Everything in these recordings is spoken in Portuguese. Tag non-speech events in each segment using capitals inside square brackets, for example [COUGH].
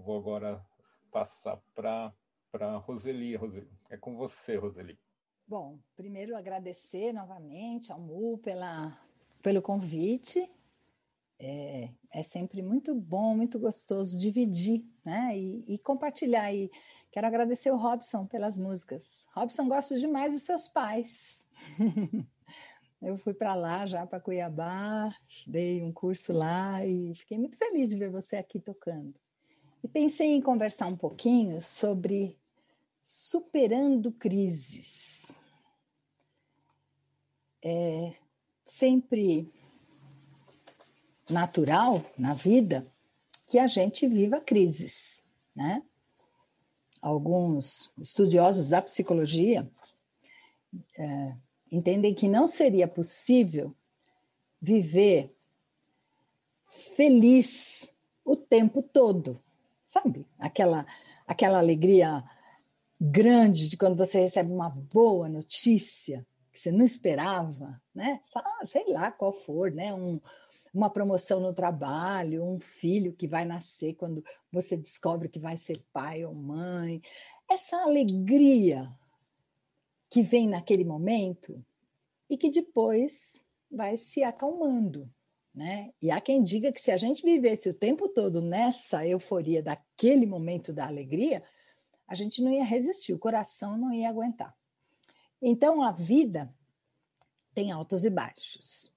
Vou agora passar para para Roseli. Roseli. É com você, Roseli. Bom, primeiro agradecer novamente ao MU pela, pelo convite. É, é sempre muito bom, muito gostoso dividir né? e, e compartilhar. E quero agradecer o Robson pelas músicas. Robson, gosto demais dos seus pais. [LAUGHS] Eu fui para lá já, para Cuiabá, dei um curso lá e fiquei muito feliz de ver você aqui tocando. E pensei em conversar um pouquinho sobre superando crises. É sempre natural na vida que a gente viva crises, né? Alguns estudiosos da psicologia é, entendem que não seria possível viver feliz o tempo todo, sabe? Aquela aquela alegria grande de quando você recebe uma boa notícia que você não esperava, né? Sei lá qual for, né? Um, uma promoção no trabalho, um filho que vai nascer quando você descobre que vai ser pai ou mãe. Essa alegria que vem naquele momento e que depois vai se acalmando, né? E há quem diga que se a gente vivesse o tempo todo nessa euforia daquele momento da alegria, a gente não ia resistir, o coração não ia aguentar. Então a vida tem altos e baixos.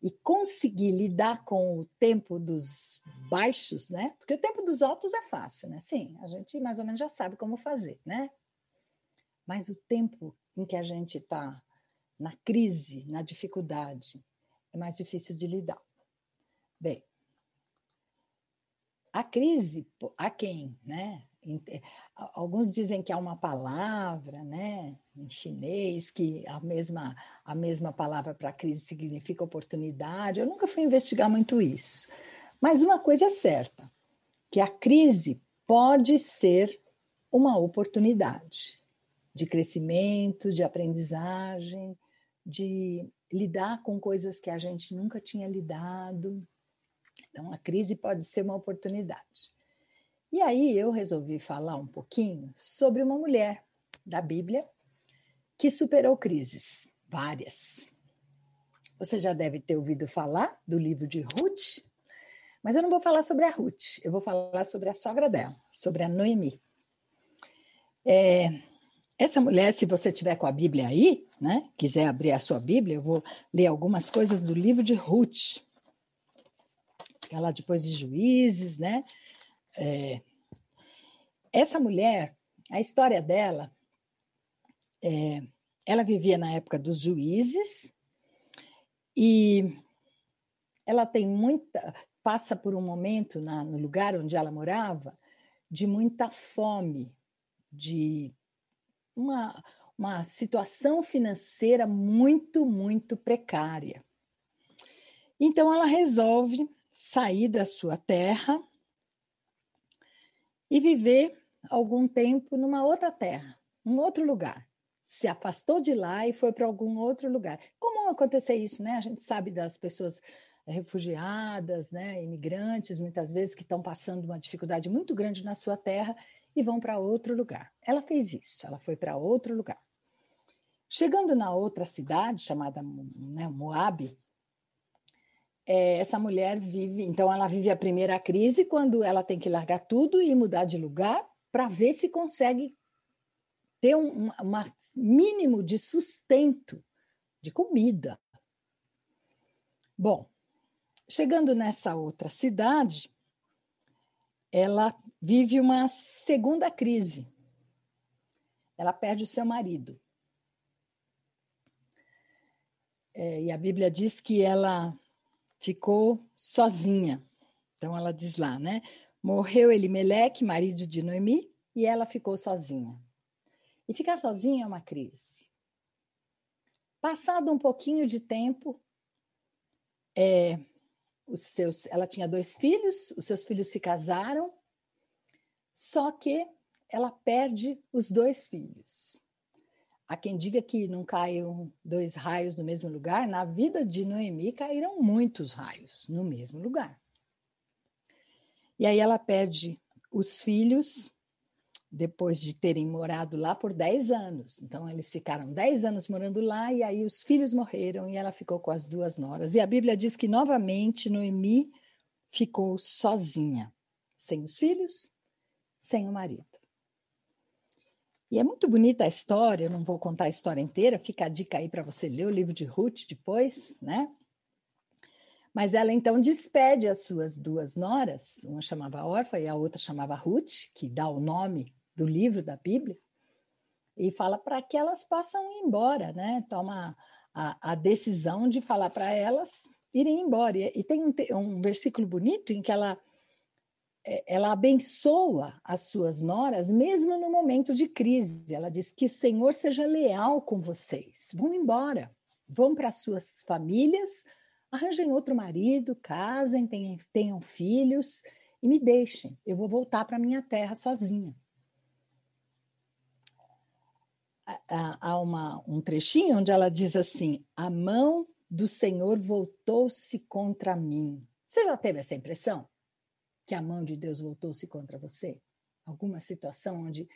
E conseguir lidar com o tempo dos baixos, né? Porque o tempo dos altos é fácil, né? Sim, a gente mais ou menos já sabe como fazer, né? Mas o tempo em que a gente está na crise, na dificuldade, é mais difícil de lidar. Bem, a crise, a quem, né? Alguns dizem que há uma palavra, né, em chinês, que a mesma, a mesma palavra para crise significa oportunidade. Eu nunca fui investigar muito isso. Mas uma coisa é certa, que a crise pode ser uma oportunidade de crescimento, de aprendizagem, de lidar com coisas que a gente nunca tinha lidado. Então, a crise pode ser uma oportunidade. E aí eu resolvi falar um pouquinho sobre uma mulher da Bíblia que superou crises, várias. Você já deve ter ouvido falar do livro de Ruth, mas eu não vou falar sobre a Ruth, eu vou falar sobre a sogra dela, sobre a Noemi. É, essa mulher, se você tiver com a Bíblia aí, né, quiser abrir a sua Bíblia, eu vou ler algumas coisas do livro de Ruth. É lá depois de Juízes, né? É, essa mulher, a história dela, é, ela vivia na época dos juízes e ela tem muita, passa por um momento na, no lugar onde ela morava de muita fome, de uma, uma situação financeira muito, muito precária. Então ela resolve sair da sua terra e viver algum tempo numa outra terra, um outro lugar. Se afastou de lá e foi para algum outro lugar. Como acontecer isso, né? A gente sabe das pessoas refugiadas, né, imigrantes, muitas vezes que estão passando uma dificuldade muito grande na sua terra e vão para outro lugar. Ela fez isso, ela foi para outro lugar. Chegando na outra cidade, chamada né, Moab, é, essa mulher vive, então ela vive a primeira crise quando ela tem que largar tudo e mudar de lugar para ver se consegue ter um, um mínimo de sustento, de comida. Bom, chegando nessa outra cidade, ela vive uma segunda crise. Ela perde o seu marido. É, e a Bíblia diz que ela ficou sozinha. Então ela diz lá, né? Morreu Elimeleque, marido de Noemi, e ela ficou sozinha. E ficar sozinha é uma crise. Passado um pouquinho de tempo, é, os seus, ela tinha dois filhos, os seus filhos se casaram, só que ela perde os dois filhos. Há quem diga que não caíram dois raios no mesmo lugar. Na vida de Noemi caíram muitos raios no mesmo lugar. E aí ela perde os filhos, depois de terem morado lá por 10 anos. Então, eles ficaram 10 anos morando lá, e aí os filhos morreram e ela ficou com as duas noras. E a Bíblia diz que novamente Noemi ficou sozinha, sem os filhos, sem o marido. E é muito bonita a história, eu não vou contar a história inteira, fica a dica aí para você ler o livro de Ruth depois, né? Mas ela então despede as suas duas noras, uma chamava Orfa e a outra chamava Ruth, que dá o nome do livro da Bíblia, e fala para que elas possam ir embora, né? Toma a, a decisão de falar para elas irem embora. E, e tem um, um versículo bonito em que ela é, ela abençoa as suas noras, mesmo no momento de crise. Ela diz que o Senhor seja leal com vocês. Vão embora, vão para suas famílias, arranjem outro marido, casem, tenham, tenham filhos e me deixem. Eu vou voltar para minha terra sozinha. Há uma, um trechinho onde ela diz assim: A mão do Senhor voltou-se contra mim. Você já teve essa impressão? que a mão de Deus voltou-se contra você? Alguma situação onde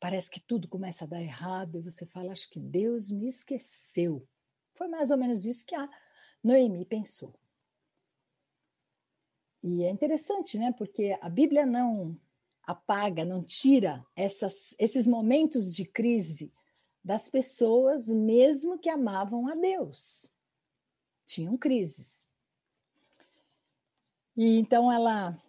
parece que tudo começa a dar errado e você fala, acho que Deus me esqueceu. Foi mais ou menos isso que a Noemi pensou. E é interessante, né? Porque a Bíblia não apaga, não tira essas, esses momentos de crise das pessoas, mesmo que amavam a Deus. Tinham crises. E então ela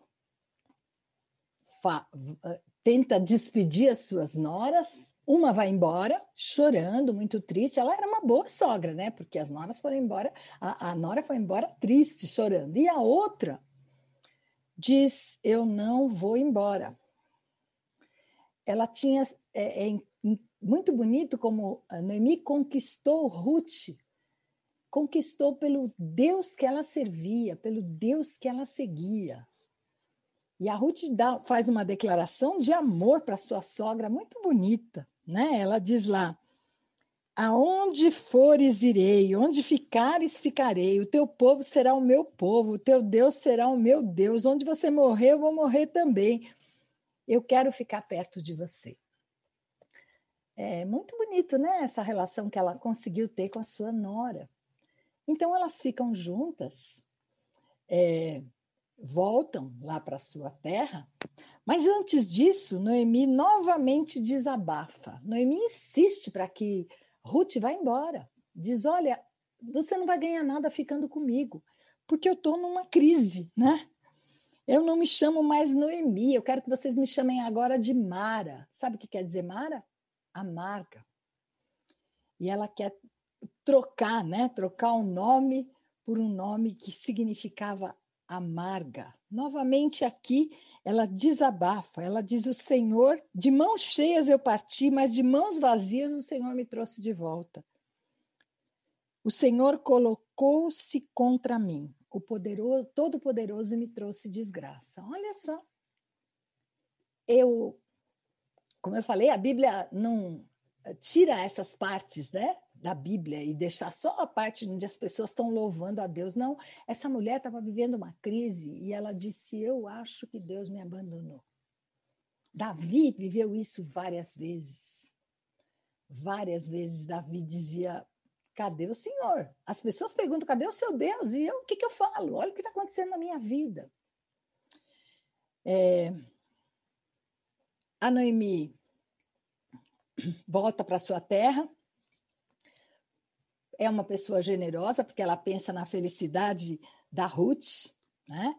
eh, tenta despedir as suas noras, uma vai embora chorando, muito triste. Ela era uma boa sogra, né? Porque as noras foram embora, a, a nora foi embora triste, chorando. E a outra diz: Eu não vou embora. Ela tinha. É, é, muito bonito como a Noemi conquistou Ruth, conquistou pelo Deus que ela servia, pelo Deus que ela seguia. E a Ruth dá, faz uma declaração de amor para sua sogra muito bonita, né? Ela diz lá: Aonde fores irei, onde ficares ficarei, o teu povo será o meu povo, o teu Deus será o meu Deus, onde você morrer, eu vou morrer também. Eu quero ficar perto de você. É muito bonito, né? Essa relação que ela conseguiu ter com a sua nora. Então elas ficam juntas. É, voltam lá para sua terra, mas antes disso, Noemi novamente desabafa. Noemi insiste para que Ruth vá embora. Diz: Olha, você não vai ganhar nada ficando comigo, porque eu estou numa crise, né? Eu não me chamo mais Noemi, eu quero que vocês me chamem agora de Mara. Sabe o que quer dizer Mara? Amarga. E ela quer trocar, né? Trocar o um nome por um nome que significava amarga. Novamente aqui ela desabafa, ela diz: O Senhor, de mãos cheias eu parti, mas de mãos vazias o Senhor me trouxe de volta. O Senhor colocou-se contra mim, o poderoso, todo-poderoso me trouxe desgraça. Olha só. Eu, como eu falei, a Bíblia não tira essas partes, né? da Bíblia e deixar só a parte onde as pessoas estão louvando a Deus. Não, essa mulher estava vivendo uma crise e ela disse: Eu acho que Deus me abandonou. Davi viveu isso várias vezes. Várias vezes Davi dizia: Cadê o Senhor? As pessoas perguntam: Cadê o seu Deus? E eu, o que, que eu falo? Olha o que está acontecendo na minha vida. É, a Noemi volta para sua terra é uma pessoa generosa, porque ela pensa na felicidade da Ruth, né?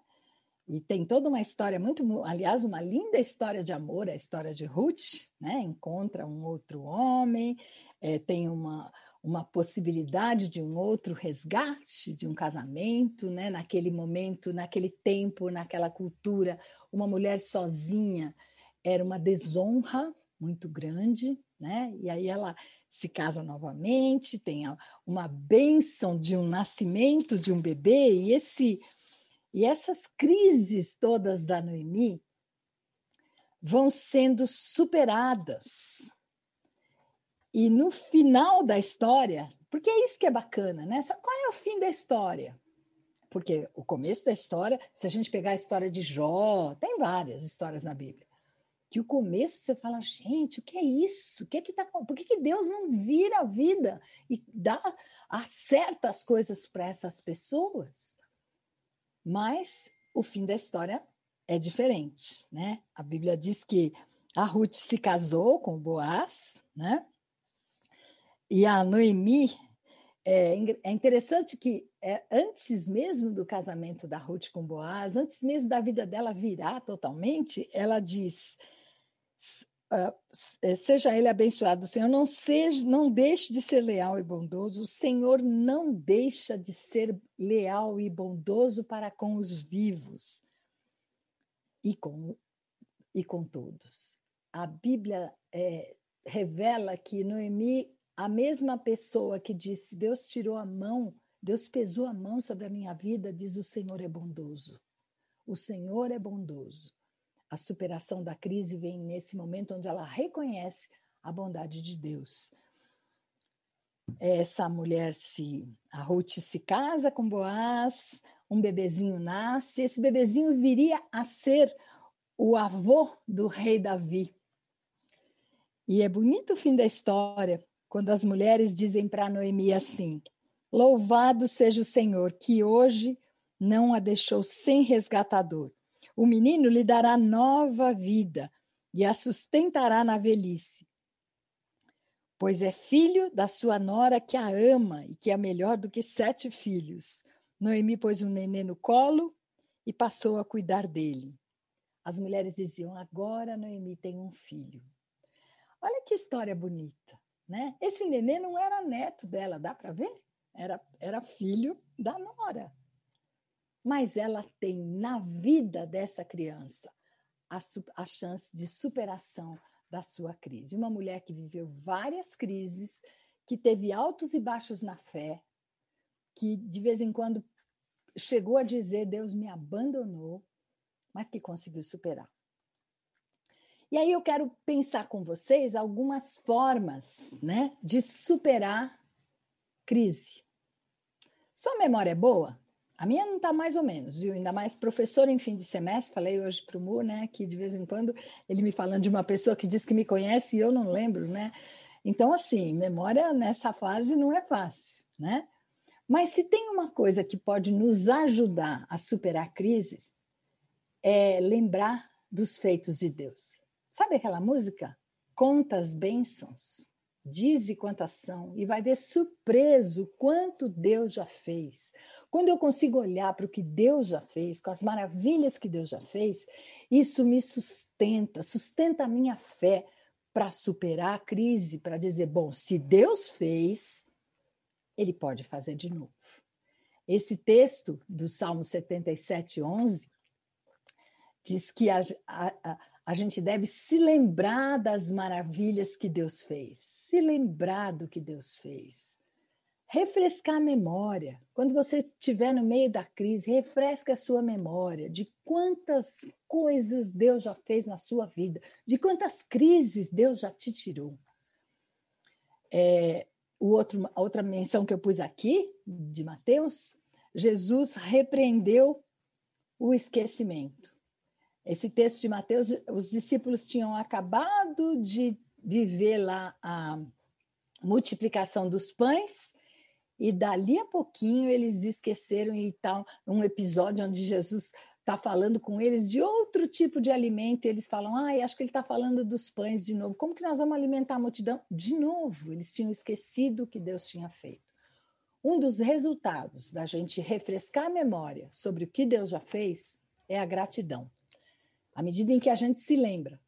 E tem toda uma história muito, aliás, uma linda história de amor, a história de Ruth, né? Encontra um outro homem, é, tem uma, uma possibilidade de um outro resgate, de um casamento, né? Naquele momento, naquele tempo, naquela cultura, uma mulher sozinha era uma desonra muito grande, né? E aí ela se casa novamente, tem uma bênção de um nascimento de um bebê, e, esse, e essas crises todas da Noemi vão sendo superadas. E no final da história, porque é isso que é bacana, né? Qual é o fim da história? Porque o começo da história, se a gente pegar a história de Jó, tem várias histórias na Bíblia. Que o começo você fala, gente, o que é isso? O que é que tá, por que, que Deus não vira a vida e dá, acerta as coisas para essas pessoas? Mas o fim da história é diferente, né? A Bíblia diz que a Ruth se casou com Boaz, né? E a Noemi é, é interessante que é, antes mesmo do casamento da Ruth com Boaz, antes mesmo da vida dela virar totalmente, ela diz: seja ele abençoado, Senhor não seja, não deixe de ser leal e bondoso. O Senhor não deixa de ser leal e bondoso para com os vivos e com e com todos. A Bíblia é, revela que Noemi a mesma pessoa que disse: Deus tirou a mão, Deus pesou a mão sobre a minha vida, diz: O Senhor é bondoso. O Senhor é bondoso. A superação da crise vem nesse momento onde ela reconhece a bondade de Deus. Essa mulher se, a Ruth se casa com Boaz, um bebezinho nasce, esse bebezinho viria a ser o avô do rei Davi. E é bonito o fim da história, quando as mulheres dizem para Noemi assim: Louvado seja o Senhor, que hoje não a deixou sem resgatador. O menino lhe dará nova vida e a sustentará na velhice. Pois é filho da sua nora que a ama e que é melhor do que sete filhos. Noemi pôs um nenê no colo e passou a cuidar dele. As mulheres diziam: Agora Noemi tem um filho. Olha que história bonita. Né? Esse nenê não era neto dela, dá para ver? Era, era filho da nora. Mas ela tem na vida dessa criança a, a chance de superação da sua crise. Uma mulher que viveu várias crises, que teve altos e baixos na fé, que de vez em quando chegou a dizer: Deus me abandonou, mas que conseguiu superar. E aí eu quero pensar com vocês algumas formas né, de superar crise. Sua memória é boa? A minha não está mais ou menos, viu? Ainda mais professor em fim de semestre, falei hoje para o Mu, né? Que de vez em quando ele me falando de uma pessoa que diz que me conhece e eu não lembro, né? Então, assim, memória nessa fase não é fácil, né? Mas se tem uma coisa que pode nos ajudar a superar crises, é lembrar dos feitos de Deus. Sabe aquela música? Contas bênçãos, dize quantas são, e vai ver surpreso quanto Deus já fez. Quando eu consigo olhar para o que Deus já fez, com as maravilhas que Deus já fez, isso me sustenta, sustenta a minha fé para superar a crise, para dizer: bom, se Deus fez, Ele pode fazer de novo. Esse texto do Salmo 77, 11, diz que a, a, a gente deve se lembrar das maravilhas que Deus fez, se lembrar do que Deus fez. Refrescar a memória. Quando você estiver no meio da crise, refresque a sua memória de quantas coisas Deus já fez na sua vida, de quantas crises Deus já te tirou. É, o outro, a outra menção que eu pus aqui, de Mateus, Jesus repreendeu o esquecimento. Esse texto de Mateus, os discípulos tinham acabado de viver lá a multiplicação dos pães, e dali a pouquinho eles esqueceram e tal, um episódio onde Jesus está falando com eles de outro tipo de alimento, e eles falam, ah, acho que ele está falando dos pães de novo. Como que nós vamos alimentar a multidão? De novo, eles tinham esquecido o que Deus tinha feito. Um dos resultados da gente refrescar a memória sobre o que Deus já fez é a gratidão. À medida em que a gente se lembra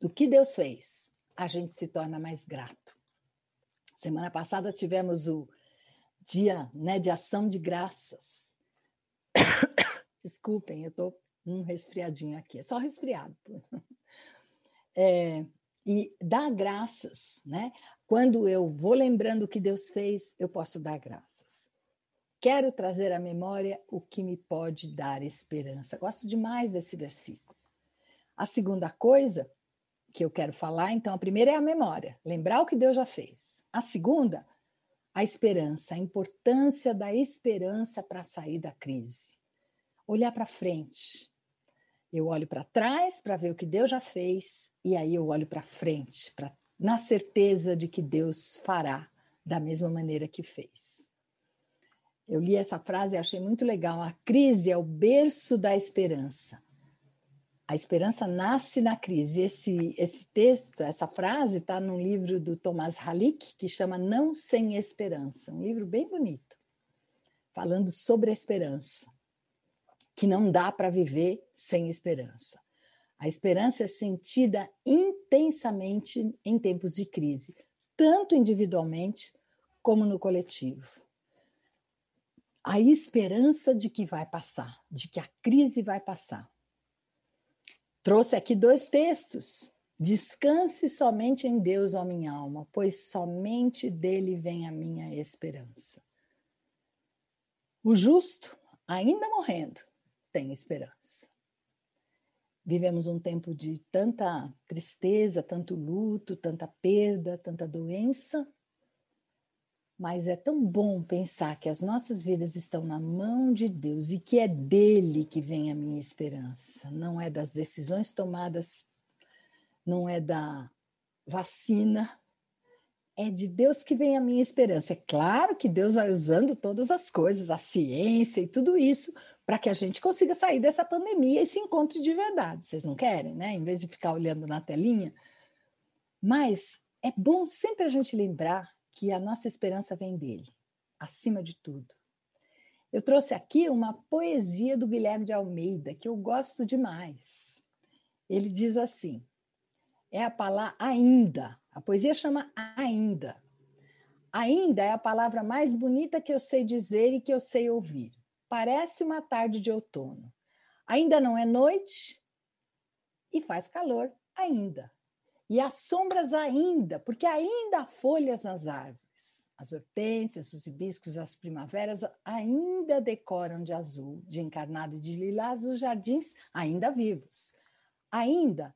do que Deus fez, a gente se torna mais grato. Semana passada tivemos o dia né, de ação de graças. [COUGHS] Desculpem, eu estou um resfriadinho aqui, é só resfriado. [LAUGHS] É, e dar graças, né? Quando eu vou lembrando o que Deus fez, eu posso dar graças. Quero trazer à memória o que me pode dar esperança. Gosto demais desse versículo. A segunda coisa que eu quero falar, então, a primeira é a memória, lembrar o que Deus já fez. A segunda, a esperança, a importância da esperança para sair da crise. Olhar para frente. Eu olho para trás para ver o que Deus já fez, e aí eu olho para frente, pra, na certeza de que Deus fará da mesma maneira que fez. Eu li essa frase e achei muito legal. A crise é o berço da esperança. A esperança nasce na crise. Esse, esse texto, essa frase, está num livro do Thomas Halick, que chama Não Sem Esperança. Um livro bem bonito, falando sobre a esperança, que não dá para viver sem esperança. A esperança é sentida intensamente em tempos de crise, tanto individualmente como no coletivo. A esperança de que vai passar, de que a crise vai passar. Trouxe aqui dois textos. Descanse somente em Deus, ó minha alma, pois somente dele vem a minha esperança. O justo, ainda morrendo, tem esperança. Vivemos um tempo de tanta tristeza, tanto luto, tanta perda, tanta doença, mas é tão bom pensar que as nossas vidas estão na mão de Deus e que é dele que vem a minha esperança, não é das decisões tomadas, não é da vacina, é de Deus que vem a minha esperança. É claro que Deus vai usando todas as coisas, a ciência e tudo isso, para que a gente consiga sair dessa pandemia e se encontre de verdade. Vocês não querem, né? Em vez de ficar olhando na telinha. Mas é bom sempre a gente lembrar que a nossa esperança vem dele, acima de tudo. Eu trouxe aqui uma poesia do Guilherme de Almeida, que eu gosto demais. Ele diz assim: é a palavra ainda. A poesia chama ainda. Ainda é a palavra mais bonita que eu sei dizer e que eu sei ouvir. Parece uma tarde de outono. Ainda não é noite e faz calor ainda. E as sombras ainda, porque ainda há folhas nas árvores. As hortênsias, os hibiscos, as primaveras ainda decoram de azul, de encarnado e de lilás os jardins ainda vivos. Ainda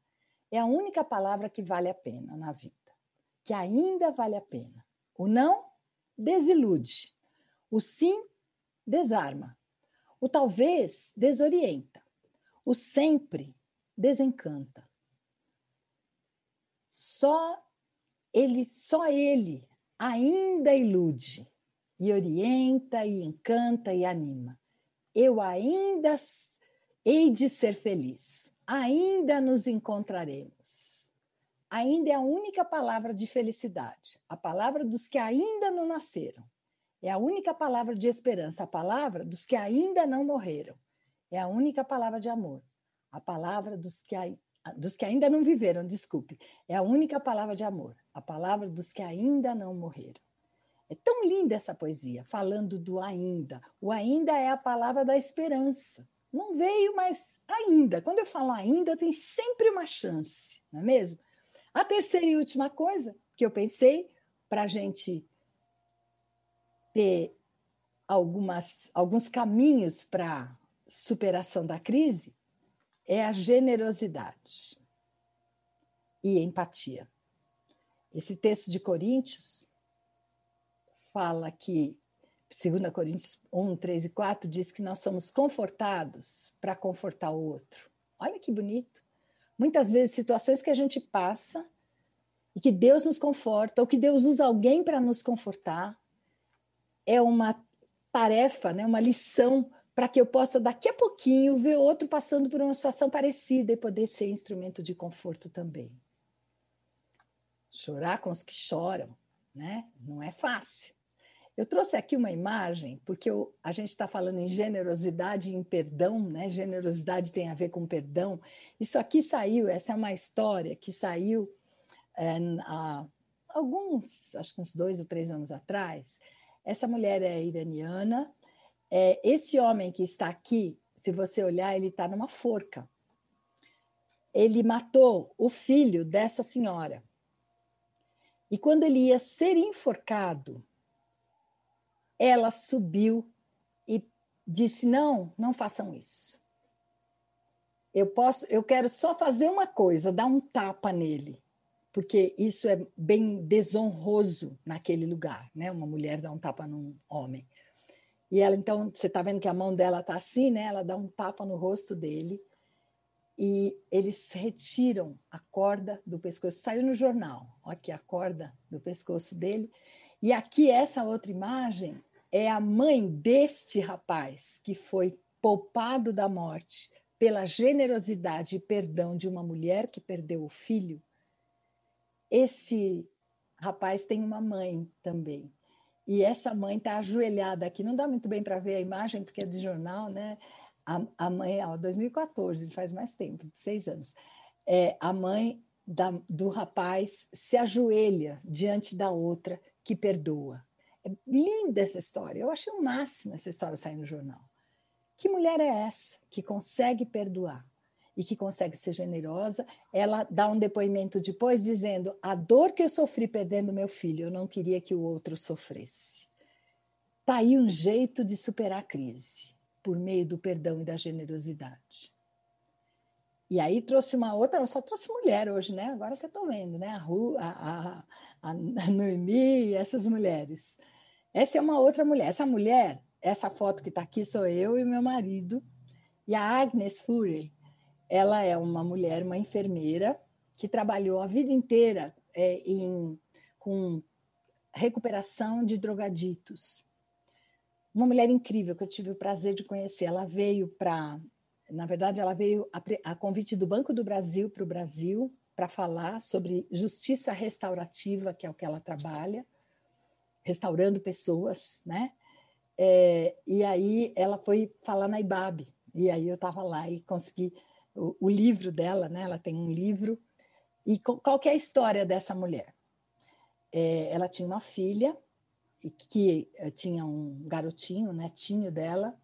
é a única palavra que vale a pena na vida, que ainda vale a pena. O não desilude, o sim desarma, o talvez desorienta, o sempre desencanta. Só ele, só ele ainda ilude e orienta e encanta e anima. Eu ainda hei de ser feliz. Ainda nos encontraremos. Ainda é a única palavra de felicidade, a palavra dos que ainda não nasceram. É a única palavra de esperança, a palavra dos que ainda não morreram. É a única palavra de amor, a palavra dos que dos que ainda não viveram, desculpe, é a única palavra de amor, a palavra dos que ainda não morreram. É tão linda essa poesia, falando do ainda. O ainda é a palavra da esperança. Não veio, mas ainda. Quando eu falo ainda, tem sempre uma chance, não é mesmo? A terceira e última coisa que eu pensei para a gente ter algumas, alguns caminhos para superação da crise é a generosidade e empatia. Esse texto de Coríntios fala que, 2 Coríntios 1, 3 e 4, diz que nós somos confortados para confortar o outro. Olha que bonito. Muitas vezes, situações que a gente passa e que Deus nos conforta, ou que Deus usa alguém para nos confortar, é uma tarefa, né, uma lição para que eu possa, daqui a pouquinho, ver outro passando por uma situação parecida e poder ser instrumento de conforto também. Chorar com os que choram, né? Não é fácil. Eu trouxe aqui uma imagem, porque eu, a gente está falando em generosidade e em perdão, né? Generosidade tem a ver com perdão. Isso aqui saiu, essa é uma história que saiu é, há alguns, acho que uns dois ou três anos atrás. Essa mulher é iraniana, é, esse homem que está aqui, se você olhar, ele está numa forca. Ele matou o filho dessa senhora. E quando ele ia ser enforcado, ela subiu e disse: "Não, não façam isso. Eu posso, eu quero só fazer uma coisa, dar um tapa nele, porque isso é bem desonroso naquele lugar, né? Uma mulher dá um tapa num homem. E ela, então, você está vendo que a mão dela está assim, né? Ela dá um tapa no rosto dele e eles retiram a corda do pescoço. Saiu no jornal, aqui a corda do pescoço dele. E aqui essa outra imagem é a mãe deste rapaz que foi poupado da morte pela generosidade e perdão de uma mulher que perdeu o filho esse rapaz tem uma mãe também. E essa mãe está ajoelhada aqui. Não dá muito bem para ver a imagem, porque é de jornal, né? A, a mãe, ó, 2014, faz mais tempo, seis anos. É, a mãe da, do rapaz se ajoelha diante da outra que perdoa. É linda essa história. Eu achei o máximo essa história sair no jornal. Que mulher é essa que consegue perdoar? E que consegue ser generosa, ela dá um depoimento depois dizendo: a dor que eu sofri perdendo meu filho, eu não queria que o outro sofresse. Está aí um jeito de superar a crise, por meio do perdão e da generosidade. E aí trouxe uma outra, só trouxe mulher hoje, né? Agora que eu estou vendo, né? A, Ru, a, a, a Noemi essas mulheres. Essa é uma outra mulher. Essa mulher, essa foto que está aqui sou eu e meu marido. E a Agnes Fury, ela é uma mulher, uma enfermeira, que trabalhou a vida inteira é, em, com recuperação de drogaditos. Uma mulher incrível que eu tive o prazer de conhecer. Ela veio para. Na verdade, ela veio a, a convite do Banco do Brasil para o Brasil para falar sobre justiça restaurativa, que é o que ela trabalha, restaurando pessoas, né? É, e aí ela foi falar na IBAB, e aí eu estava lá e consegui o, livro dela, né? Ela tem um livro. E qual que é a história dessa mulher? É, ela tinha uma filha e que eh, tinha um garotinho, um netinho dela,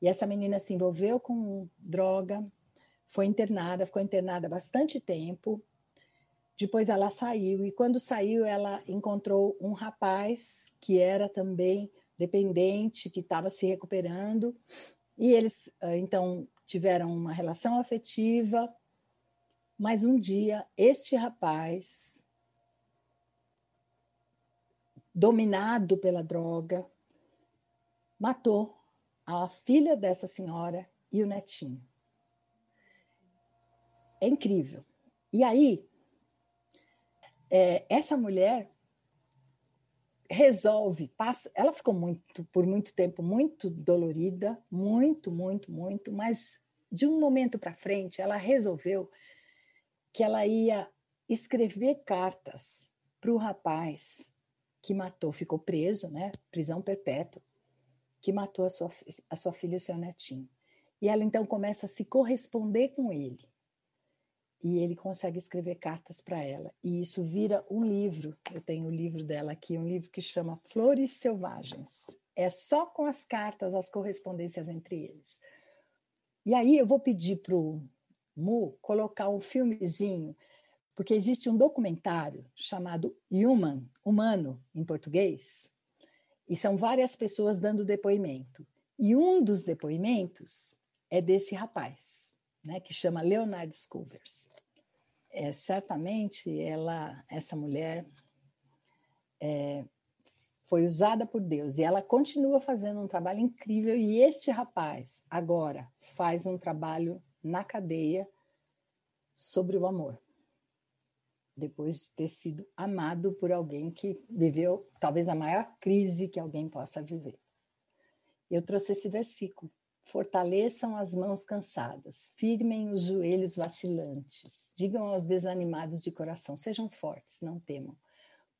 e essa menina se envolveu com droga, foi internada, ficou internada bastante tempo. Depois ela saiu e quando saiu ela encontrou um rapaz que era também dependente, que estava se recuperando. E eles eh, então tiveram uma relação afetiva, mas um dia este rapaz, dominado pela droga, matou a filha dessa senhora e o netinho. É incrível. E aí, é, essa mulher resolve, passa, ela ficou muito por muito tempo muito dolorida, muito, muito, muito, mas de um momento para frente ela resolveu que ela ia escrever cartas para o rapaz que matou, ficou preso, né, prisão perpétua, que matou a sua, a sua filha e o seu netinho. E ela então começa a se corresponder com ele e ele consegue escrever cartas para ela. E isso vira um livro. Eu tenho o livro dela aqui, um livro que chama Flores Selvagens. É só com as cartas, as correspondências entre eles. E aí eu vou pedir para o Mu colocar um filmezinho, porque existe um documentário chamado Human, Humano, em português, e são várias pessoas dando depoimento. E um dos depoimentos é desse rapaz né, que chama Leonard Scovers. É, certamente ela, essa mulher é, foi usada por Deus e ela continua fazendo um trabalho incrível e este rapaz agora faz um trabalho na cadeia sobre o amor depois de ter sido amado por alguém que viveu talvez a maior crise que alguém possa viver. Eu trouxe esse versículo Fortaleçam as mãos cansadas, firmem os joelhos vacilantes, digam aos desanimados de coração: sejam fortes, não temam.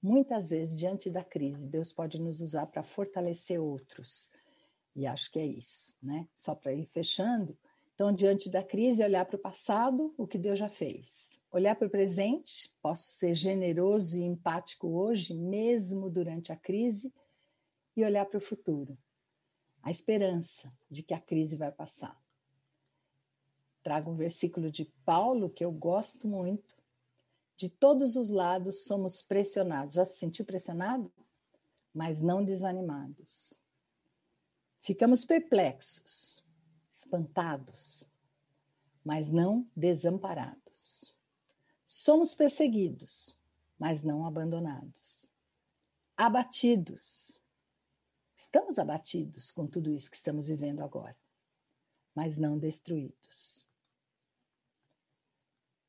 Muitas vezes, diante da crise, Deus pode nos usar para fortalecer outros. E acho que é isso, né? Só para ir fechando. Então, diante da crise, olhar para o passado, o que Deus já fez. Olhar para o presente, posso ser generoso e empático hoje, mesmo durante a crise, e olhar para o futuro a esperança de que a crise vai passar. Trago um versículo de Paulo que eu gosto muito. De todos os lados somos pressionados. Já se sentiu pressionado? Mas não desanimados. Ficamos perplexos, espantados, mas não desamparados. Somos perseguidos, mas não abandonados. Abatidos. Estamos abatidos com tudo isso que estamos vivendo agora, mas não destruídos.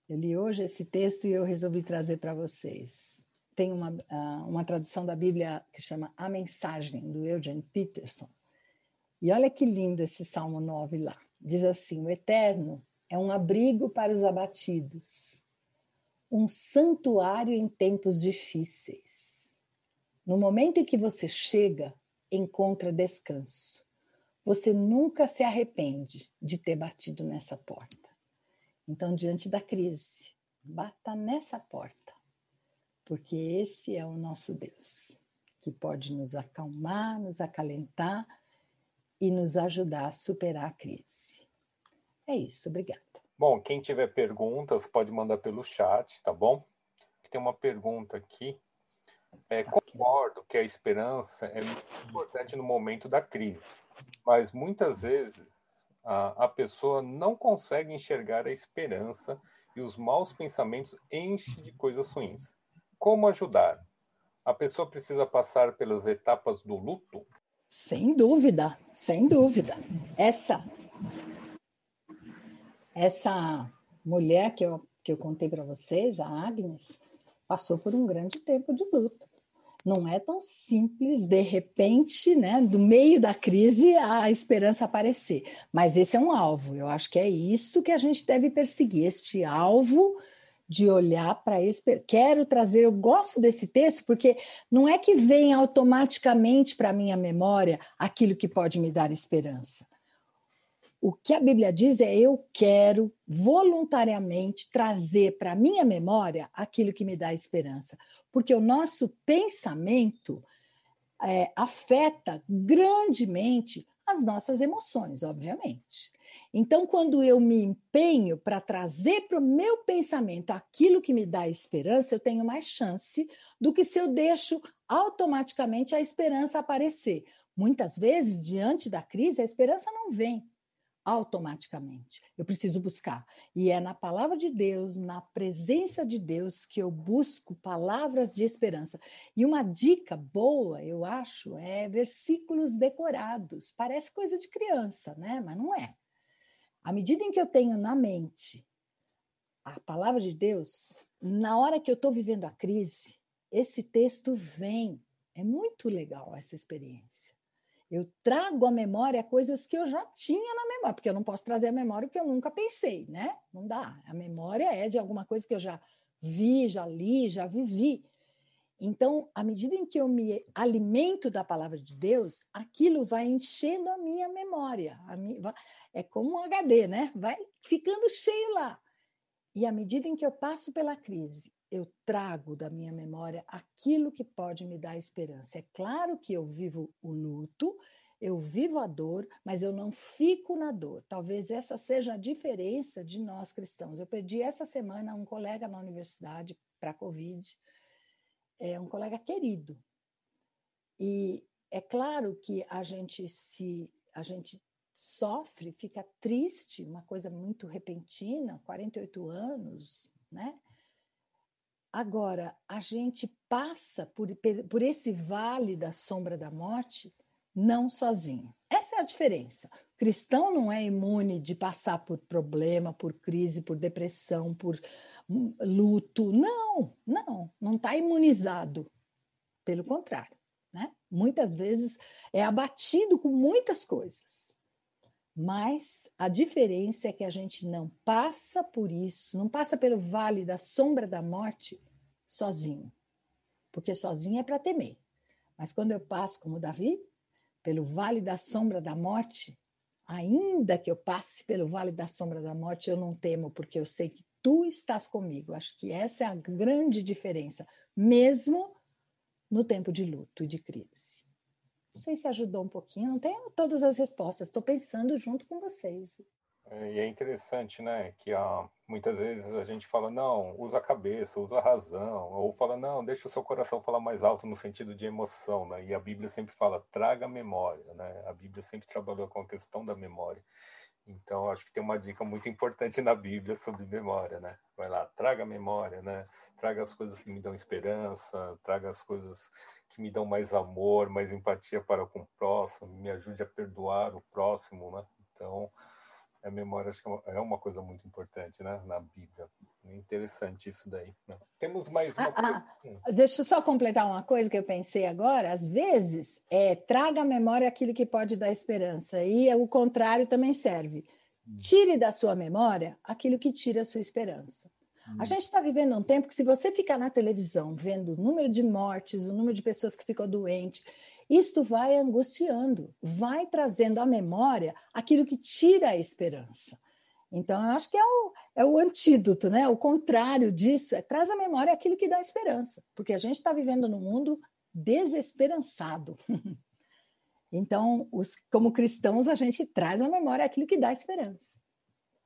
Eu li hoje esse texto e eu resolvi trazer para vocês. Tem uma, ah, uma tradução da Bíblia que chama A Mensagem, do Eugene Peterson. E olha que lindo esse Salmo 9 lá. Diz assim: O Eterno é um abrigo para os abatidos, um santuário em tempos difíceis. No momento em que você chega, encontra descanso. Você nunca se arrepende de ter batido nessa porta. Então, diante da crise, bata nessa porta, porque esse é o nosso Deus, que pode nos acalmar, nos acalentar e nos ajudar a superar a crise. É isso, obrigada. Bom, quem tiver perguntas pode mandar pelo chat, tá bom? Tem uma pergunta aqui. É, concordo que a esperança é muito importante no momento da crise, mas muitas vezes a, a pessoa não consegue enxergar a esperança e os maus pensamentos enchem de coisas ruins. Como ajudar? A pessoa precisa passar pelas etapas do luto? Sem dúvida, sem dúvida. Essa essa mulher que eu, que eu contei para vocês, a Agnes, passou por um grande tempo de luta. Não é tão simples, de repente, né, do meio da crise, a esperança aparecer. Mas esse é um alvo. Eu acho que é isso que a gente deve perseguir, este alvo de olhar para esse. Quero trazer, eu gosto desse texto, porque não é que vem automaticamente para a minha memória aquilo que pode me dar esperança. O que a Bíblia diz é: eu quero voluntariamente trazer para a minha memória aquilo que me dá esperança, porque o nosso pensamento é, afeta grandemente as nossas emoções, obviamente. Então, quando eu me empenho para trazer para o meu pensamento aquilo que me dá esperança, eu tenho mais chance do que se eu deixo automaticamente a esperança aparecer. Muitas vezes, diante da crise, a esperança não vem automaticamente. Eu preciso buscar. E é na palavra de Deus, na presença de Deus, que eu busco palavras de esperança. E uma dica boa, eu acho, é versículos decorados. Parece coisa de criança, né? Mas não é. À medida em que eu tenho na mente a palavra de Deus, na hora que eu estou vivendo a crise, esse texto vem. É muito legal essa experiência. Eu trago à memória coisas que eu já tinha na memória, porque eu não posso trazer a memória porque eu nunca pensei, né? Não dá. A memória é de alguma coisa que eu já vi, já li, já vivi. Então, à medida em que eu me alimento da palavra de Deus, aquilo vai enchendo a minha memória. A minha, é como um HD, né? Vai ficando cheio lá. E à medida em que eu passo pela crise eu trago da minha memória aquilo que pode me dar esperança. É claro que eu vivo o luto, eu vivo a dor, mas eu não fico na dor. Talvez essa seja a diferença de nós cristãos. Eu perdi essa semana um colega na universidade para a Covid, é um colega querido. E é claro que a gente se a gente sofre, fica triste, uma coisa muito repentina, 48 anos, né? Agora, a gente passa por, por esse vale da sombra da morte não sozinho. Essa é a diferença. O cristão não é imune de passar por problema, por crise, por depressão, por hum, luto. Não, não, não está imunizado. Pelo contrário, né? muitas vezes é abatido com muitas coisas. Mas a diferença é que a gente não passa por isso, não passa pelo vale da sombra da morte sozinho. Porque sozinho é para temer. Mas quando eu passo, como Davi, pelo vale da sombra da morte, ainda que eu passe pelo vale da sombra da morte, eu não temo, porque eu sei que tu estás comigo. Acho que essa é a grande diferença, mesmo no tempo de luto e de crise. Não sei se ajudou um pouquinho, não tenho todas as respostas, estou pensando junto com vocês. É, e é interessante, né, que ah, muitas vezes a gente fala, não, usa a cabeça, usa a razão, ou fala, não, deixa o seu coração falar mais alto no sentido de emoção, né, e a Bíblia sempre fala, traga memória, né, a Bíblia sempre trabalhou com a questão da memória. Então, acho que tem uma dica muito importante na Bíblia sobre memória, né? Vai lá, traga a memória, né? Traga as coisas que me dão esperança, traga as coisas que me dão mais amor, mais empatia para com o próximo, me ajude a perdoar o próximo, né? Então, a memória acho que é uma é coisa muito importante, né? Na Bíblia. Interessante isso daí. Né? Temos mais uma. Ah, ah, deixa eu só completar uma coisa que eu pensei agora. Às vezes, é, traga à memória aquilo que pode dar esperança, e o contrário também serve. Hum. Tire da sua memória aquilo que tira a sua esperança. A hum. gente está vivendo um tempo que, se você ficar na televisão vendo o número de mortes, o número de pessoas que ficam doentes, isto vai angustiando, vai trazendo à memória aquilo que tira a esperança. Então, eu acho que é o, é o antídoto, né? O contrário disso é traz à memória aquilo que dá esperança, porque a gente está vivendo num mundo desesperançado. [LAUGHS] então, os, como cristãos, a gente traz à memória aquilo que dá esperança.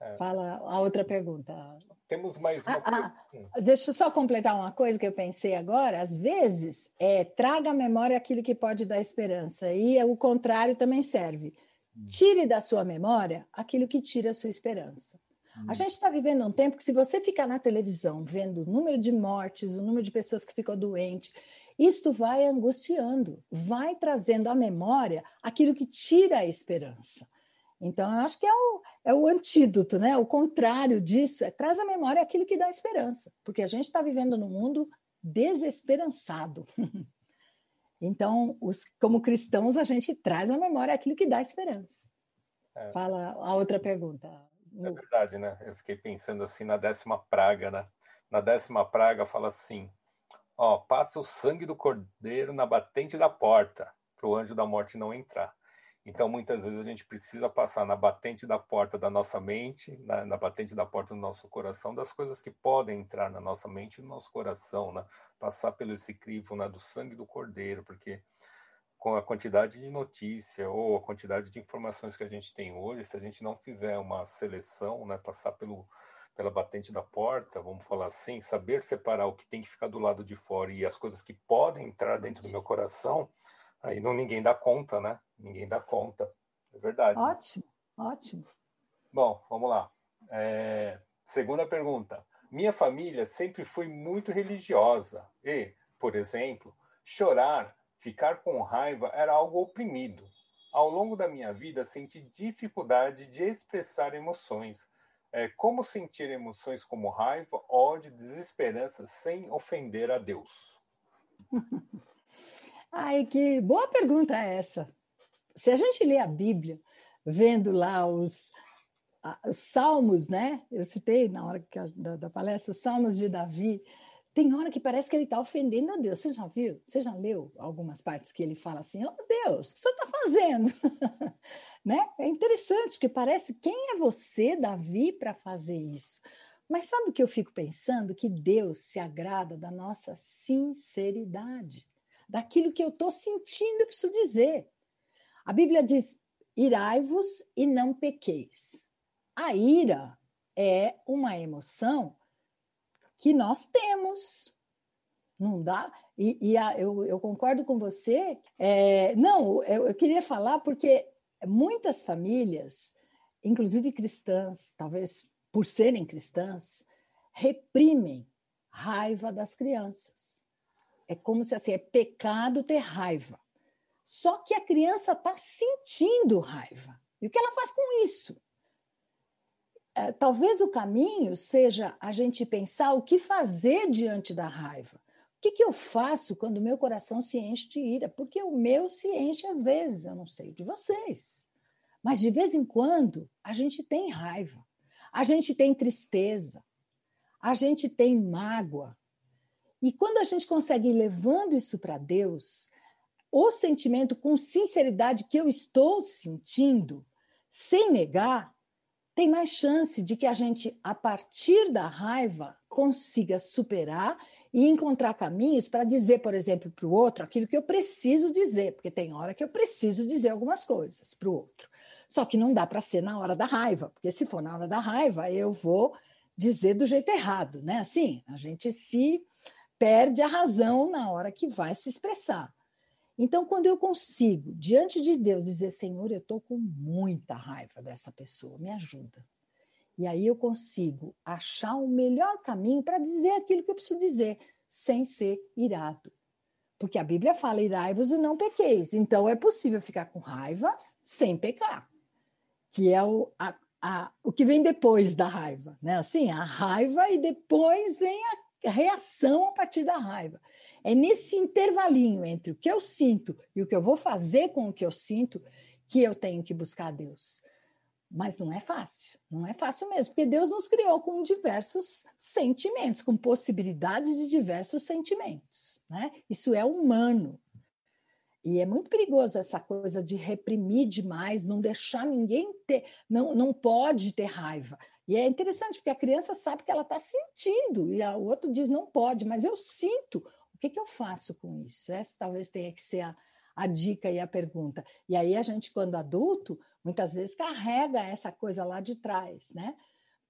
É. Fala a outra pergunta. Temos mais uma. Ah, ah, deixa eu só completar uma coisa que eu pensei agora. Às vezes, é, traga à memória aquilo que pode dar esperança, e o contrário também serve. Hum. Tire da sua memória aquilo que tira a sua esperança. A hum. gente está vivendo um tempo que, se você ficar na televisão vendo o número de mortes, o número de pessoas que ficam doentes, isto vai angustiando, vai trazendo à memória aquilo que tira a esperança. Então, eu acho que é o, é o antídoto, né? O contrário disso é traz à memória aquilo que dá esperança, porque a gente está vivendo num mundo desesperançado. [LAUGHS] então, os, como cristãos, a gente traz à memória aquilo que dá esperança. É. Fala a outra pergunta. É verdade, né? Eu fiquei pensando assim na décima praga, né? Na décima praga fala assim: ó, passa o sangue do cordeiro na batente da porta, para o anjo da morte não entrar. Então, muitas vezes a gente precisa passar na batente da porta da nossa mente, na, na, batente da porta do nosso coração, das coisas que podem entrar na nossa mente e no nosso coração, né? Passar pelo esse crivo né, do sangue do cordeiro, porque com a quantidade de notícia ou a quantidade de informações que a gente tem hoje, se a gente não fizer uma seleção, né, passar pelo, pela batente da porta, vamos falar assim, saber separar o que tem que ficar do lado de fora e as coisas que podem entrar dentro do meu coração, Aí não ninguém dá conta, né? Ninguém dá conta. É verdade. Ótimo, né? ótimo. Bom, vamos lá. É... Segunda pergunta. Minha família sempre foi muito religiosa e, por exemplo, chorar, ficar com raiva era algo oprimido. Ao longo da minha vida, senti dificuldade de expressar emoções. É, como sentir emoções como raiva, ódio, desesperança sem ofender a Deus? [LAUGHS] Ai, que boa pergunta é essa. Se a gente lê a Bíblia, vendo lá os, os salmos, né? Eu citei na hora que, da, da palestra os salmos de Davi. Tem hora que parece que ele está ofendendo a Deus. Você já viu? Você já leu algumas partes que ele fala assim: Oh Deus, o que você está fazendo? [LAUGHS] né? É interessante, porque parece quem é você, Davi, para fazer isso? Mas sabe o que eu fico pensando? Que Deus se agrada da nossa sinceridade daquilo que eu estou sentindo, eu preciso dizer. A Bíblia diz: irai-vos e não pequeis. A ira é uma emoção que nós temos. Não dá. E, e a, eu, eu, concordo com você. É, não, eu, eu queria falar porque muitas famílias, inclusive cristãs, talvez por serem cristãs, reprimem raiva das crianças. É como se assim, é pecado ter raiva. Só que a criança está sentindo raiva. E o que ela faz com isso? É, talvez o caminho seja a gente pensar o que fazer diante da raiva. O que, que eu faço quando o meu coração se enche de ira? Porque o meu se enche às vezes, eu não sei de vocês. Mas de vez em quando a gente tem raiva, a gente tem tristeza, a gente tem mágoa, e quando a gente consegue ir levando isso para Deus, o sentimento com sinceridade que eu estou sentindo, sem negar, tem mais chance de que a gente, a partir da raiva, consiga superar e encontrar caminhos para dizer, por exemplo, para o outro aquilo que eu preciso dizer, porque tem hora que eu preciso dizer algumas coisas para o outro. Só que não dá para ser na hora da raiva, porque se for na hora da raiva, eu vou dizer do jeito errado, né? Assim, a gente se perde a razão na hora que vai se expressar. Então, quando eu consigo, diante de Deus, dizer: Senhor, eu estou com muita raiva dessa pessoa, me ajuda. E aí eu consigo achar o melhor caminho para dizer aquilo que eu preciso dizer, sem ser irado. Porque a Bíblia fala: irai-vos e não pequeis. Então é possível ficar com raiva sem pecar, que é o, a, a, o que vem depois da raiva. Né? Assim, a raiva e depois vem a reação a partir da raiva. É nesse intervalinho entre o que eu sinto e o que eu vou fazer com o que eu sinto que eu tenho que buscar Deus. Mas não é fácil, não é fácil mesmo, porque Deus nos criou com diversos sentimentos, com possibilidades de diversos sentimentos. Né? Isso é humano. E é muito perigoso essa coisa de reprimir demais, não deixar ninguém ter, não, não pode ter raiva. E é interessante, porque a criança sabe que ela está sentindo, e o outro diz não pode, mas eu sinto que, que eu faço com isso? Essa talvez tenha que ser a, a dica e a pergunta. E aí a gente, quando adulto, muitas vezes carrega essa coisa lá de trás, né?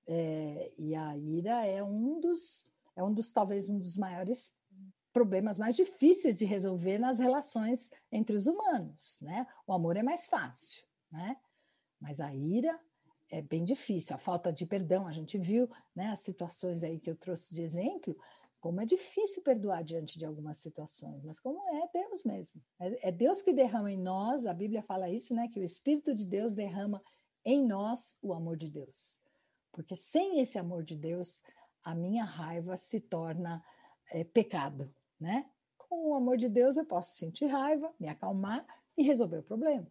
É, e a ira é um dos, é um dos talvez um dos maiores problemas mais difíceis de resolver nas relações entre os humanos, né? O amor é mais fácil, né? Mas a ira é bem difícil. A falta de perdão, a gente viu, né? As situações aí que eu trouxe de exemplo, como é difícil perdoar diante de algumas situações, mas como é Deus mesmo. É, é, Deus que derrama em nós, a Bíblia fala isso, né? Que o Espírito de Deus derrama em nós o amor de Deus. Porque sem esse amor de Deus, a minha raiva se torna é, pecado, né? Com o amor de Deus, eu posso sentir raiva, me acalmar e resolver o problema.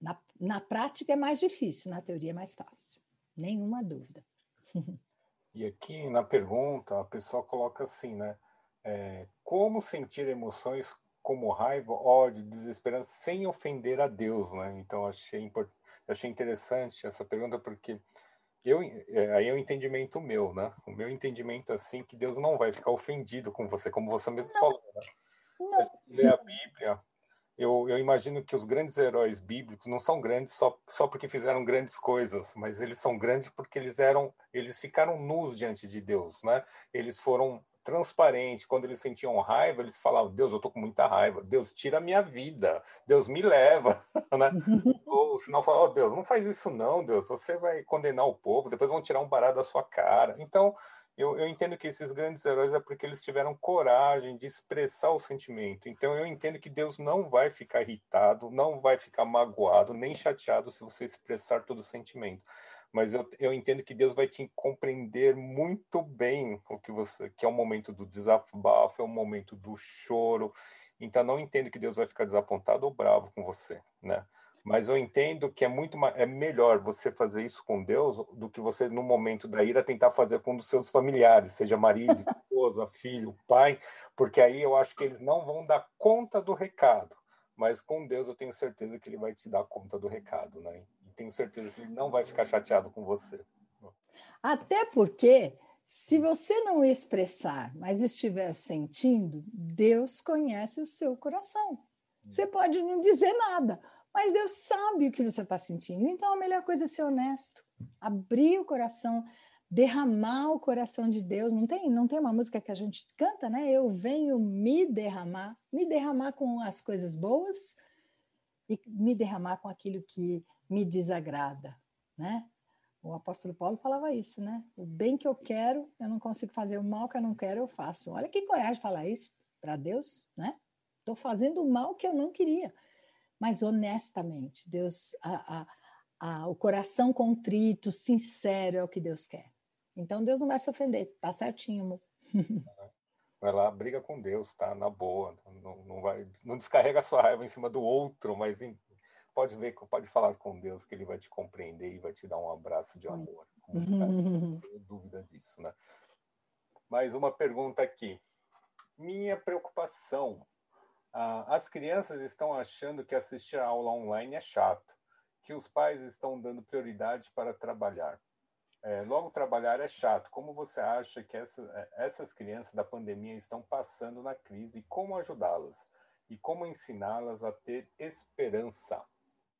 Na, na prática é mais difícil, na teoria é mais fácil. Nenhuma dúvida. [LAUGHS] E aqui na pergunta a pessoa coloca assim, né? É, como sentir emoções como raiva, ódio, desesperança sem ofender a Deus, né? Então achei achei interessante essa pergunta porque eu é, aí é o um entendimento meu, né? O meu entendimento assim que Deus não vai ficar ofendido com você, como você mesmo não. falou. Né? Se a gente lê a Bíblia, eu, eu, imagino que os grandes heróis bíblicos não são grandes só, só porque fizeram grandes coisas, mas eles são grandes porque eles eram, eles ficaram nus diante de Deus, né? Eles foram transparentes. Quando eles sentiam raiva, eles falavam: Deus, eu tô com muita raiva. Deus, tira a minha vida. Deus, me leva, [LAUGHS] né? Ou senão fala: oh, Deus, não faz isso não, Deus. Você vai condenar o povo. Depois vão tirar um barato da sua cara. Então eu, eu, entendo que esses grandes heróis é porque eles tiveram coragem de expressar o sentimento. Então eu entendo que Deus não vai ficar irritado, não vai ficar magoado, nem chateado se você expressar todo o sentimento. Mas eu, eu entendo que Deus vai te compreender muito bem o que você, que é o momento do desabafo, é o momento do choro. Então não entendo que Deus vai ficar desapontado ou bravo com você, né? Mas eu entendo que é muito é melhor você fazer isso com Deus do que você, no momento da ira, tentar fazer com um dos seus familiares, seja marido, [LAUGHS] esposa, filho, pai, porque aí eu acho que eles não vão dar conta do recado. Mas com Deus eu tenho certeza que ele vai te dar conta do recado, né? Tenho certeza que ele não vai ficar chateado com você. Até porque, se você não expressar, mas estiver sentindo, Deus conhece o seu coração. Você pode não dizer nada, mas Deus sabe o que você está sentindo. Então a melhor coisa é ser honesto, abrir o coração, derramar o coração de Deus. Não tem, não tem uma música que a gente canta, né? Eu venho me derramar, me derramar com as coisas boas e me derramar com aquilo que me desagrada, né? O apóstolo Paulo falava isso, né? O bem que eu quero, eu não consigo fazer, o mal que eu não quero, eu faço. Olha que coragem falar isso para Deus, né? Estou fazendo o mal que eu não queria mas honestamente. Deus, a, a, a, o coração contrito, sincero é o que Deus quer. Então Deus não vai se ofender, tá certinho, amor. [LAUGHS] Vai lá, briga com Deus, tá? Na boa. Não, não, vai, não descarrega sua raiva em cima do outro, mas pode ver, pode falar com Deus que Ele vai te compreender e vai te dar um abraço de amor. Não [LAUGHS] tenho dúvida disso, né? Mais uma pergunta aqui. Minha preocupação ah, as crianças estão achando que assistir a aula online é chato, que os pais estão dando prioridade para trabalhar. É, logo, trabalhar é chato. Como você acha que essa, é, essas crianças da pandemia estão passando na crise e como ajudá-las? E como ensiná-las a ter esperança?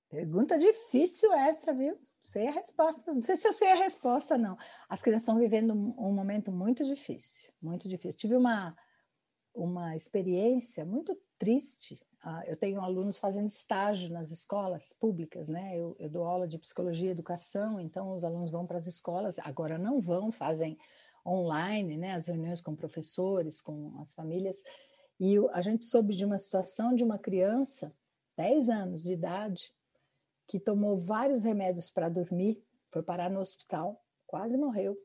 Pergunta difícil essa, viu? Sei a resposta. Não sei se eu sei a resposta, não. As crianças estão vivendo um momento muito difícil, muito difícil. Tive uma, uma experiência muito triste. Ah, eu tenho alunos fazendo estágio nas escolas públicas, né? Eu, eu dou aula de psicologia e educação, então os alunos vão para as escolas, agora não vão, fazem online, né? As reuniões com professores, com as famílias. E a gente soube de uma situação de uma criança, 10 anos de idade, que tomou vários remédios para dormir, foi parar no hospital, quase morreu.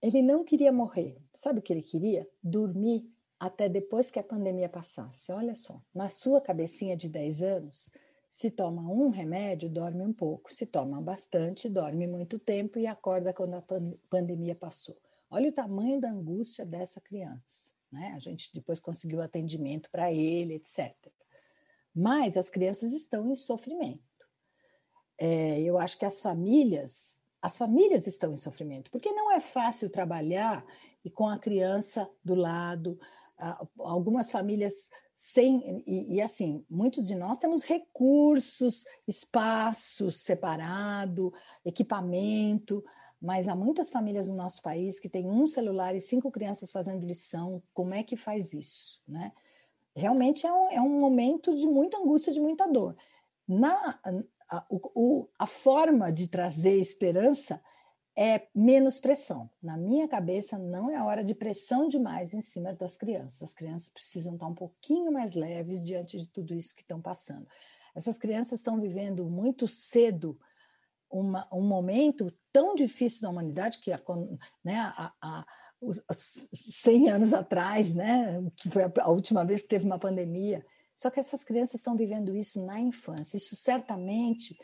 Ele não queria morrer. Sabe o que ele queria? Dormir até depois que a pandemia passasse. Olha só, na sua cabecinha de 10 anos, se toma um remédio, dorme um pouco. Se toma bastante, dorme muito tempo e acorda quando a pandemia passou. Olha o tamanho da angústia dessa criança. Né? A gente depois conseguiu atendimento para ele, etc. Mas as crianças estão em sofrimento. É, eu acho que as famílias, as famílias estão em sofrimento, porque não é fácil trabalhar e com a criança do lado, algumas famílias sem e, e, assim muitos de nós temos recursos espaço separado equipamento mas há muitas famílias no nosso país que têm um celular e cinco crianças fazendo lição. Como é que faz isso né? Realmente é um, é um momento de muita angústia de muita dor. Na a, o, a forma de trazer esperança é menos pressão. Na minha cabeça, não é hora de pressão demais em cima das crianças. As crianças precisam estar um pouquinho mais leves diante de tudo isso que estão passando. Essas crianças estão vivendo muito cedo uma, um momento tão difícil da humanidade que a, né, a, a, os 100 anos atrás, né, que foi a última vez que teve uma pandemia. Só que essas crianças estão vivendo isso na infância. Isso certamente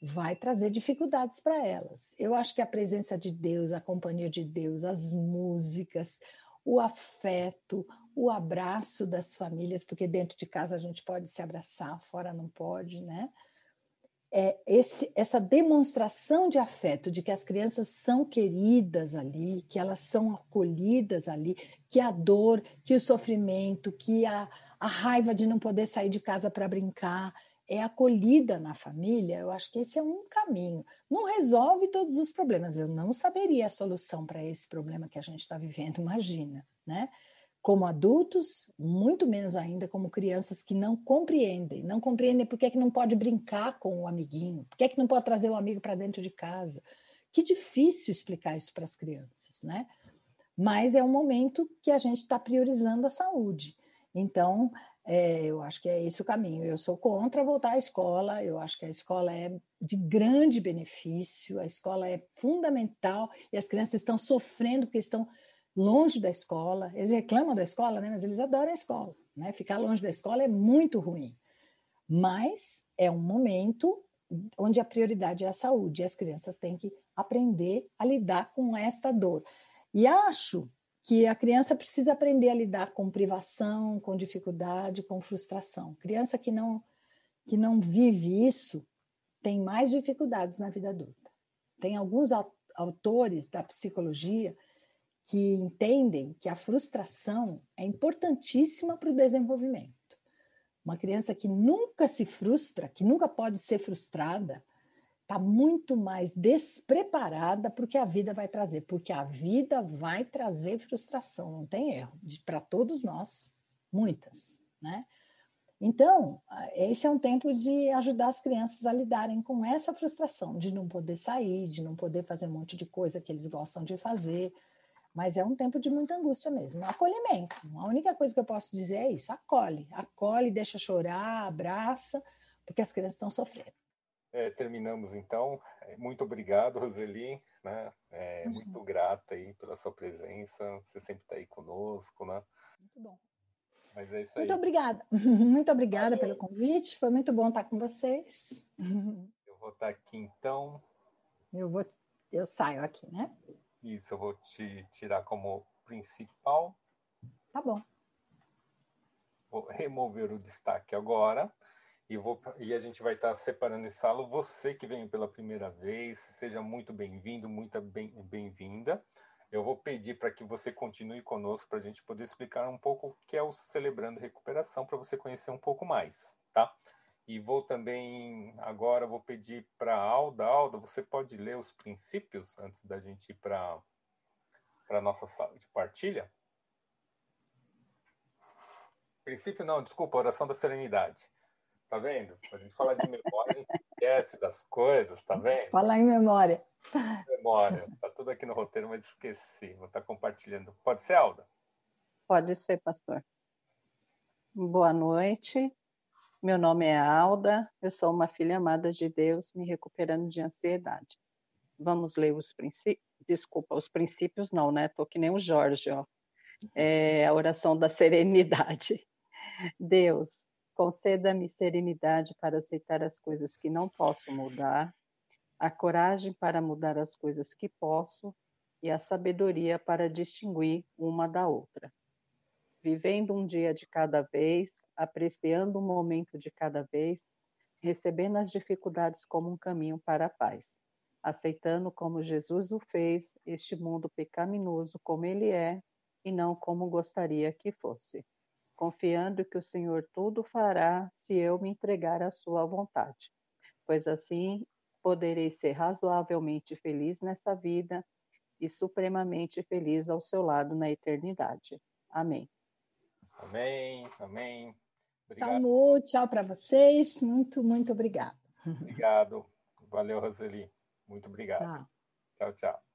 vai trazer dificuldades para elas. Eu acho que a presença de Deus, a companhia de Deus, as músicas, o afeto, o abraço das famílias, porque dentro de casa a gente pode se abraçar, fora não pode, né? É esse, essa demonstração de afeto, de que as crianças são queridas ali, que elas são acolhidas ali, que a dor, que o sofrimento, que a, a raiva de não poder sair de casa para brincar, é acolhida na família, eu acho que esse é um caminho. Não resolve todos os problemas, eu não saberia a solução para esse problema que a gente está vivendo, [LAUGHS] imagina, né? Como adultos, muito menos ainda como crianças que não compreendem, não compreendem por que, é que não pode brincar com o amiguinho, por que, é que não pode trazer o amigo para dentro de casa. Que difícil explicar isso para as crianças, né? Mas é um momento que a gente está priorizando a saúde. Então, é, eu acho que é esse o caminho. Eu sou contra voltar à escola, eu acho que a escola é de grande benefício, a escola é fundamental e as crianças estão sofrendo porque estão longe da escola. Eles reclamam da escola, né? mas eles adoram a escola. Né? Ficar longe da escola é muito ruim. Mas é um momento onde a prioridade é a saúde e as crianças têm que aprender a lidar com esta dor. E acho que a criança precisa aprender a lidar com privação, com dificuldade, com frustração. Criança que não que não vive isso tem mais dificuldades na vida adulta. Tem alguns autores da psicologia que entendem que a frustração é importantíssima para o desenvolvimento. Uma criança que nunca se frustra, que nunca pode ser frustrada, está muito mais despreparada para o que a vida vai trazer, porque a vida vai trazer frustração, não tem erro, para todos nós, muitas, né? Então, esse é um tempo de ajudar as crianças a lidarem com essa frustração, de não poder sair, de não poder fazer um monte de coisa que eles gostam de fazer, mas é um tempo de muita angústia mesmo. Acolhimento. A única coisa que eu posso dizer é isso: acolhe, acolhe, deixa chorar, abraça, porque as crianças estão sofrendo. É, terminamos então. É, muito obrigado, [LAUGHS] Roseli. Né? É, uhum. Muito grata aí pela sua presença. Você sempre está aí conosco, né? Muito bom. Mas é isso aí. Muito obrigada. [LAUGHS] Muito obrigada Valeu. pelo convite. Foi muito bom estar com vocês. [LAUGHS] Eu vou estar aqui então. Eu vou, eu saio aqui, né? Isso, eu vou te tirar como principal. Tá bom. Vou remover o destaque agora e, vou, e a gente vai estar separando esse sala. Você que vem pela primeira vez, seja muito bem-vindo, muito bem-vinda. Eu vou pedir para que você continue conosco para a gente poder explicar um pouco o que é o Celebrando Recuperação, para você conhecer um pouco mais, tá? E vou também, agora, vou pedir para a Alda. Alda, você pode ler os princípios antes da gente ir para a nossa sala de partilha? Princípio não, desculpa, oração da serenidade. Tá vendo? A gente fala de memória, a gente esquece das coisas, tá vendo? Falar em memória. Memória. Tá tudo aqui no roteiro, mas esqueci. Vou estar tá compartilhando. Pode ser, Alda? Pode ser, pastor. Boa noite. Meu nome é Alda. Eu sou uma filha amada de Deus, me recuperando de ansiedade. Vamos ler os princípios. Desculpa, os princípios não, né? Tô que nem o Jorge, ó. É a oração da serenidade. Deus, Conceda-me serenidade para aceitar as coisas que não posso mudar, a coragem para mudar as coisas que posso e a sabedoria para distinguir uma da outra. Vivendo um dia de cada vez, apreciando um momento de cada vez, recebendo as dificuldades como um caminho para a paz, aceitando como Jesus o fez, este mundo pecaminoso como ele é e não como gostaria que fosse confiando que o Senhor tudo fará se eu me entregar à sua vontade, pois assim poderei ser razoavelmente feliz nesta vida e supremamente feliz ao seu lado na eternidade. Amém. Amém, amém. Obrigado. Samu, tchau para vocês. Muito, muito obrigado. Obrigado. Valeu, Roseli. Muito obrigado. Tchau, tchau. tchau.